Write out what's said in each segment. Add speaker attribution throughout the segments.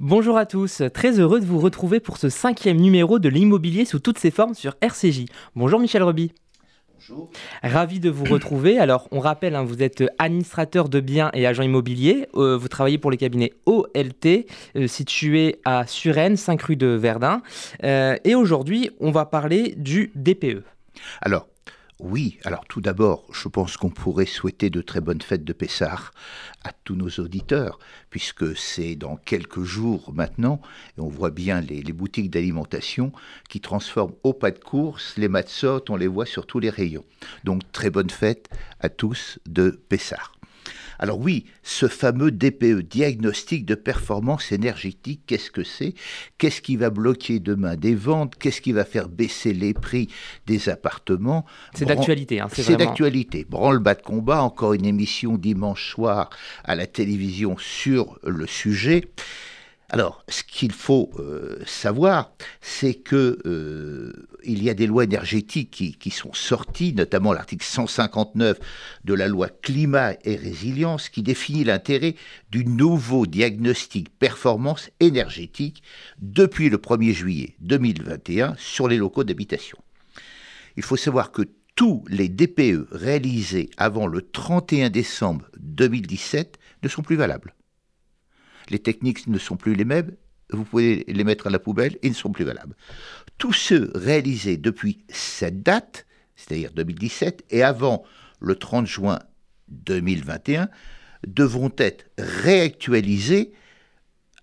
Speaker 1: Bonjour à tous, très heureux de vous retrouver pour ce cinquième numéro de l'immobilier sous toutes ses formes sur RCJ. Bonjour Michel Roby.
Speaker 2: Bonjour.
Speaker 1: Ravi de vous retrouver. Alors, on rappelle, hein, vous êtes administrateur de biens et agent immobilier. Euh, vous travaillez pour le cabinet OLT, euh, situé à Suresnes, 5 rue de Verdun. Euh, et aujourd'hui, on va parler du DPE.
Speaker 2: Alors, oui, alors tout d'abord, je pense qu'on pourrait souhaiter de très bonnes fêtes de Pessard à tous nos auditeurs, puisque c'est dans quelques jours maintenant, et on voit bien les, boutiques d'alimentation qui transforment au pas de course les matzottes, on les voit sur tous les rayons. Donc très bonne fête à tous de Pessard. Alors oui, ce fameux DPE, diagnostic de performance énergétique, qu'est-ce que c'est? Qu'est-ce qui va bloquer demain des ventes? Qu'est-ce qui va faire baisser les prix des appartements?
Speaker 1: C'est d'actualité. Hein,
Speaker 2: c'est d'actualité. Branle-bas de combat, encore une émission dimanche soir à la télévision sur le sujet. Alors, ce qu'il faut euh, savoir, c'est que euh, il y a des lois énergétiques qui, sont sorties, notamment l'article 159 de la loi climat et résilience, qui définit l'intérêt du nouveau diagnostic performance énergétique depuis le 1er juillet 2021 sur les locaux d'habitation. Il faut savoir que tous les DPE réalisés avant le 31 décembre 2017 ne sont plus valables les techniques ne sont plus les mêmes, vous pouvez les mettre à la poubelle, ils ne sont plus valables. Tous ceux réalisés depuis cette date, c'est-à-dire 2017, et avant le 30 juin 2021, devront être réactualisés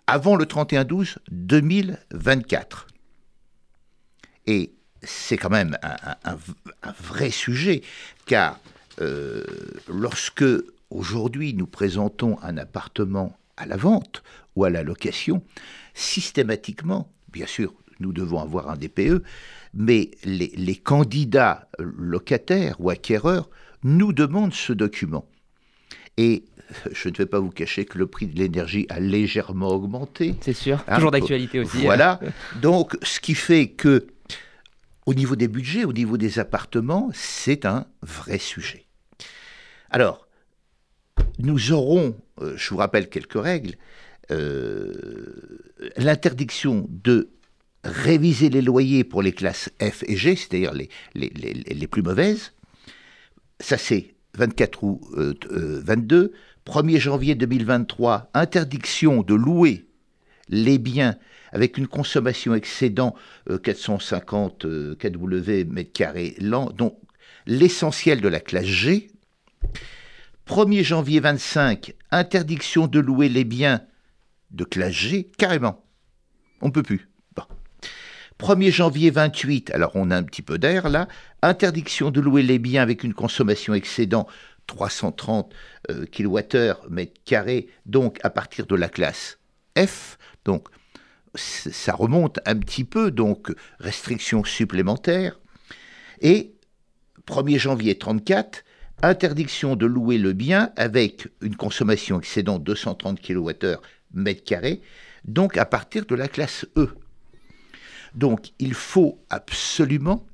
Speaker 2: avant le 31-12-2024. Et c'est quand même un, vrai sujet, car euh, lorsque aujourd'hui nous présentons un appartement à la vente ou à la location, systématiquement, bien sûr, nous devons avoir un DPE, mais les, candidats locataires ou acquéreurs nous demandent ce document. Et je ne vais pas vous cacher que le prix de l'énergie a légèrement augmenté.
Speaker 1: C'est sûr, hein, toujours d'actualité aussi.
Speaker 2: Voilà, donc ce qui fait que au niveau des budgets, au niveau des appartements, c'est un vrai sujet. Alors, nous aurons, euh, je vous rappelle quelques règles, euh, l'interdiction de réviser les loyers pour les classes F et G, c'est-à-dire les, plus mauvaises. Ça, c'est 24 août 22. 1er janvier 2023, interdiction de louer les biens avec une consommation excédant 450 euh, kW mètres carrés l'an, dont l'essentiel de la classe G. 1er janvier 25, interdiction de louer les biens de classe G, carrément. On ne peut plus. 1er janvier 28, alors on a un petit peu d'air là, interdiction de louer les biens avec une consommation excédant 330 kWh mètre carré, donc à partir de la classe F, donc ça remonte un petit peu, donc restriction supplémentaire. Et 1er janvier 34, interdiction de louer le bien avec une consommation excédant 230 kWh mètre carré, donc à partir de la classe E. Donc il faut absolument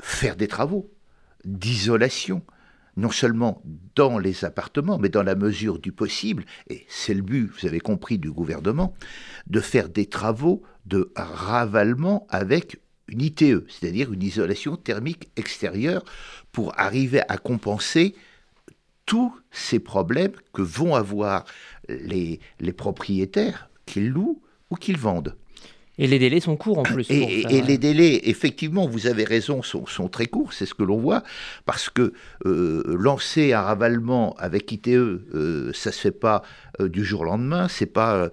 Speaker 2: faire des travaux d'isolation, non seulement dans les appartements, mais dans la mesure du possible, et c'est le but, vous avez compris, du gouvernement, de faire des travaux de ravalement avec une ITE, c'est-à-dire une isolation thermique extérieure, pour arriver à compenser tous ces problèmes que vont avoir les, propriétaires qu'ils louent ou qu'ils vendent.
Speaker 1: Et les délais sont courts en plus.
Speaker 2: Et, les délais, effectivement, vous avez raison, sont, sont très courts, c'est ce que l'on voit, parce que euh, lancer un ravalement avec ITE, euh, ça se fait pas euh, du jour au lendemain, c'est pas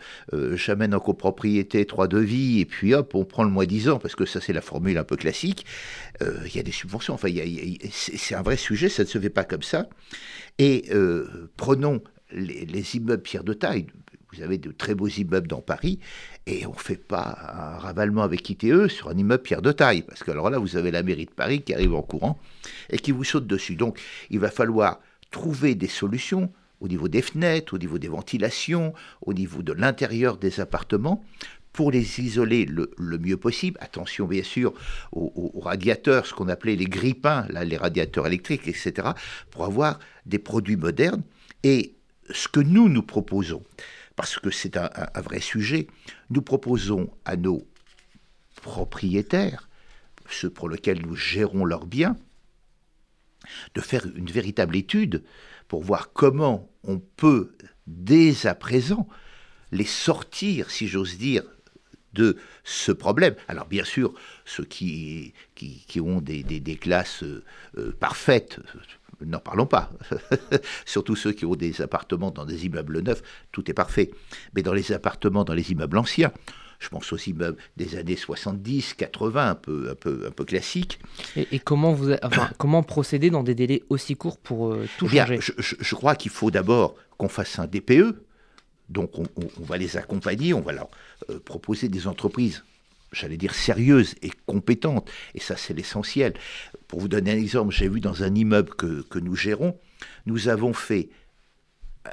Speaker 2: j'amène en copropriété trois devis et puis hop, on prend le mois 10 ans, parce que ça c'est la formule un peu classique. Il y a des subventions, enfin, c'est un vrai sujet, ça ne se fait pas comme ça. Et prenons les, les immeubles pierre de taille, vous avez de très beaux immeubles dans Paris, et on ne fait pas un ravalement avec ITE sur un immeuble pierre de taille, parce que alors là, vous avez la mairie de Paris qui arrive en courant et qui vous saute dessus. Donc, il va falloir trouver des solutions au niveau des fenêtres, au niveau des ventilations, au niveau de l'intérieur des appartements, pour les isoler le, mieux possible. Attention bien sûr aux, radiateurs, ce qu'on appelait les grippins, là, les radiateurs électriques, etc., pour avoir des produits modernes. Et ce que nous nous proposons, parce que c'est un, vrai sujet, nous proposons à nos propriétaires, ceux pour lesquels nous gérons leurs biens, de faire une véritable étude pour voir comment on peut, dès à présent, les sortir, si j'ose dire, de ce problème. Alors bien sûr, ceux qui, ont des, classes euh, parfaites, n'en parlons pas. Surtout ceux qui ont des appartements dans des immeubles neufs, tout est parfait. Mais dans les appartements, dans les immeubles anciens, je pense aux immeubles des années 70, 80, un peu, un peu, un peu classiques.
Speaker 1: Et, comment, vous, enfin, comment procéder dans des délais aussi courts pour euh, tout eh changer?
Speaker 2: je, crois qu'il faut d'abord qu'on fasse un DPE. Donc on, va les accompagner, on va leur euh, proposer des entreprises j'allais dire sérieuses et compétentes. Et ça, c'est l'essentiel. Pour vous donner un exemple, j'ai vu dans un immeuble que, nous gérons, nous avons fait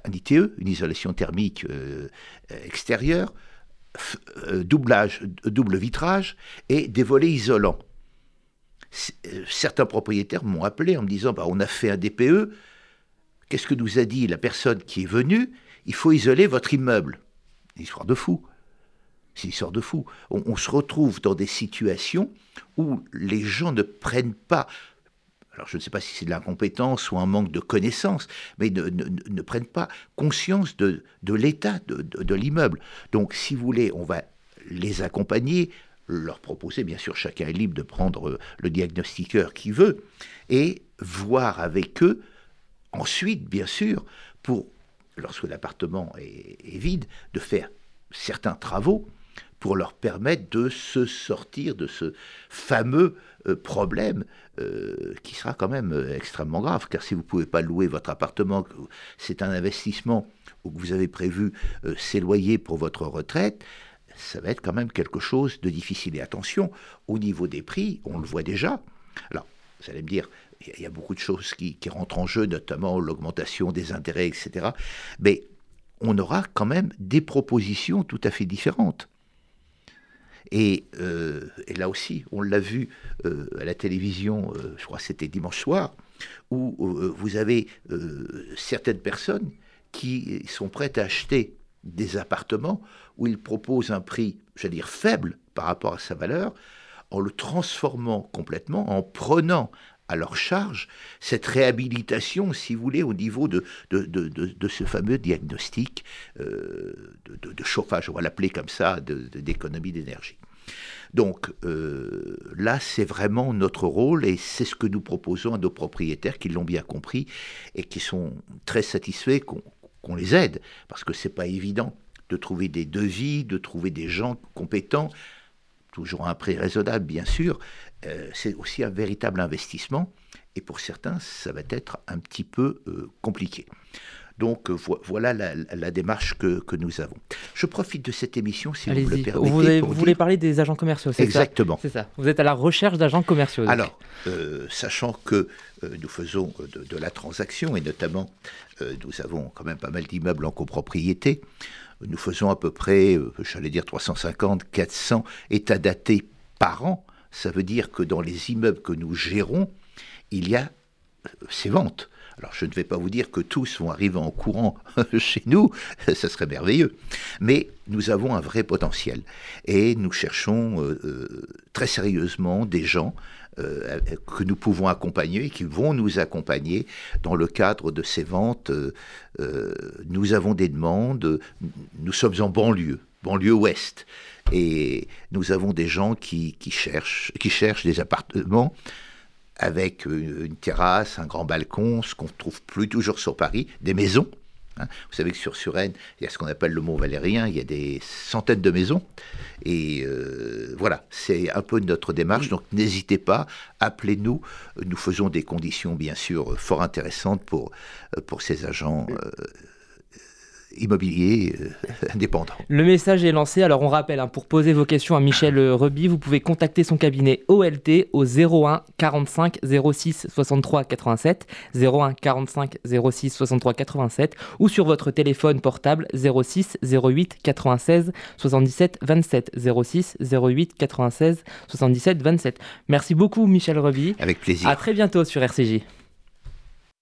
Speaker 2: un ITE, une isolation thermique euh, extérieure, euh, double vitrage et des volets isolants. Euh, certains propriétaires m'ont appelé en me disant bah, on a fait un DPE, qu'est-ce que nous a dit la personne qui est venue? Il faut isoler votre immeuble. Histoire de fou. C'est une histoire de fou. On, se retrouve dans des situations où les gens ne prennent pas alors je ne sais pas si c'est de l'incompétence ou un manque de connaissance, mais ne, ne, prennent pas conscience de, de l'état de, de, l'immeuble. Donc si vous voulez, on va les accompagner, leur proposer, bien sûr chacun est libre de prendre le diagnostiqueur qui veut, et voir avec eux, ensuite bien sûr, pour, lorsque l'appartement est vide, de faire certains travaux pour leur permettre de se sortir de ce fameux euh, problème euh, qui sera quand même euh, extrêmement grave, car si vous ne pouvez pas louer votre appartement, c'est un investissement où vous avez prévu s'éloigner pour votre retraite, ça va être quand même quelque chose de difficile. Et attention, au niveau des prix, on le voit déjà. Alors, vous allez me dire, il y, a beaucoup de choses qui rentrent en jeu, notamment l'augmentation des intérêts, etc. Mais on aura quand même des propositions tout à fait différentes. Euh, et, là aussi, on l'a vu euh, à la télévision, euh, je crois que c'était dimanche soir, où vous avez certaines personnes qui sont prêtes à acheter des appartements où ils proposent un prix, j'allais dire, faible par rapport à sa valeur, en le transformant complètement, en prenant à leur charge cette réhabilitation, si vous voulez, au niveau de, de, ce fameux diagnostic de, chauffage, on va l'appeler comme ça, d'économie d'énergie. Donc euh, là, c'est vraiment notre rôle et c'est ce que nous proposons à nos propriétaires qui l'ont bien compris et qui sont très satisfaits qu'on les aide parce que c'est pas évident de trouver des devis, de trouver des gens compétents, toujours à un prix raisonnable bien sûr. Euh, c'est aussi un véritable investissement et pour certains, ça va être un petit peu euh, compliqué. Donc voilà la, démarche que, nous avons. Je profite de cette émission, si vous me le
Speaker 1: permettez. Vous, voulez parler des agents commerciaux, c'est
Speaker 2: Exactement.
Speaker 1: C'est ça. Vous êtes à la recherche d'agents commerciaux.
Speaker 2: Alors, euh, sachant que euh, nous faisons de, la transaction, et notamment, euh, nous avons quand même pas mal d'immeubles en copropriété, nous faisons à peu près, j'allais dire 350, 400 états datés par an. Ça veut dire que dans les immeubles que nous gérons, il y a ces ventes. Alors je ne vais pas vous dire que tous vont arriver en courant chez nous, ça serait merveilleux, mais nous avons un vrai potentiel et nous cherchons euh, euh, très sérieusement des gens euh, que nous pouvons accompagner et qui vont nous accompagner dans le cadre de ces ventes. nous avons des demandes, nous sommes en banlieue, banlieue ouest, et nous avons des gens qui, cherchent, qui cherchent des appartements avec euh, une terrasse, un grand balcon, ce qu'on ne trouve plus toujours sur Paris, des maisons. Hein. Vous savez que sur Suresnes, il y a ce qu'on appelle le Mont Valérien, il y a des centaines de maisons. Et euh, voilà, c'est un peu notre démarche. Donc n'hésitez pas, appelez-nous. Nous faisons des conditions, bien sûr, fort intéressantes pour, euh, pour ces agents immobilier euh, indépendant.
Speaker 1: Le message est lancé. Alors on rappelle, hein, pour poser vos questions à Michel Reby, vous pouvez contacter son cabinet OLT au 01 45 06 63 87, 01 45 06 63 87 ou sur votre téléphone portable 06 08 96 77 27 06 08 96 77 27. Merci beaucoup Michel Reby.
Speaker 2: Avec plaisir.
Speaker 1: À très bientôt sur RCJ.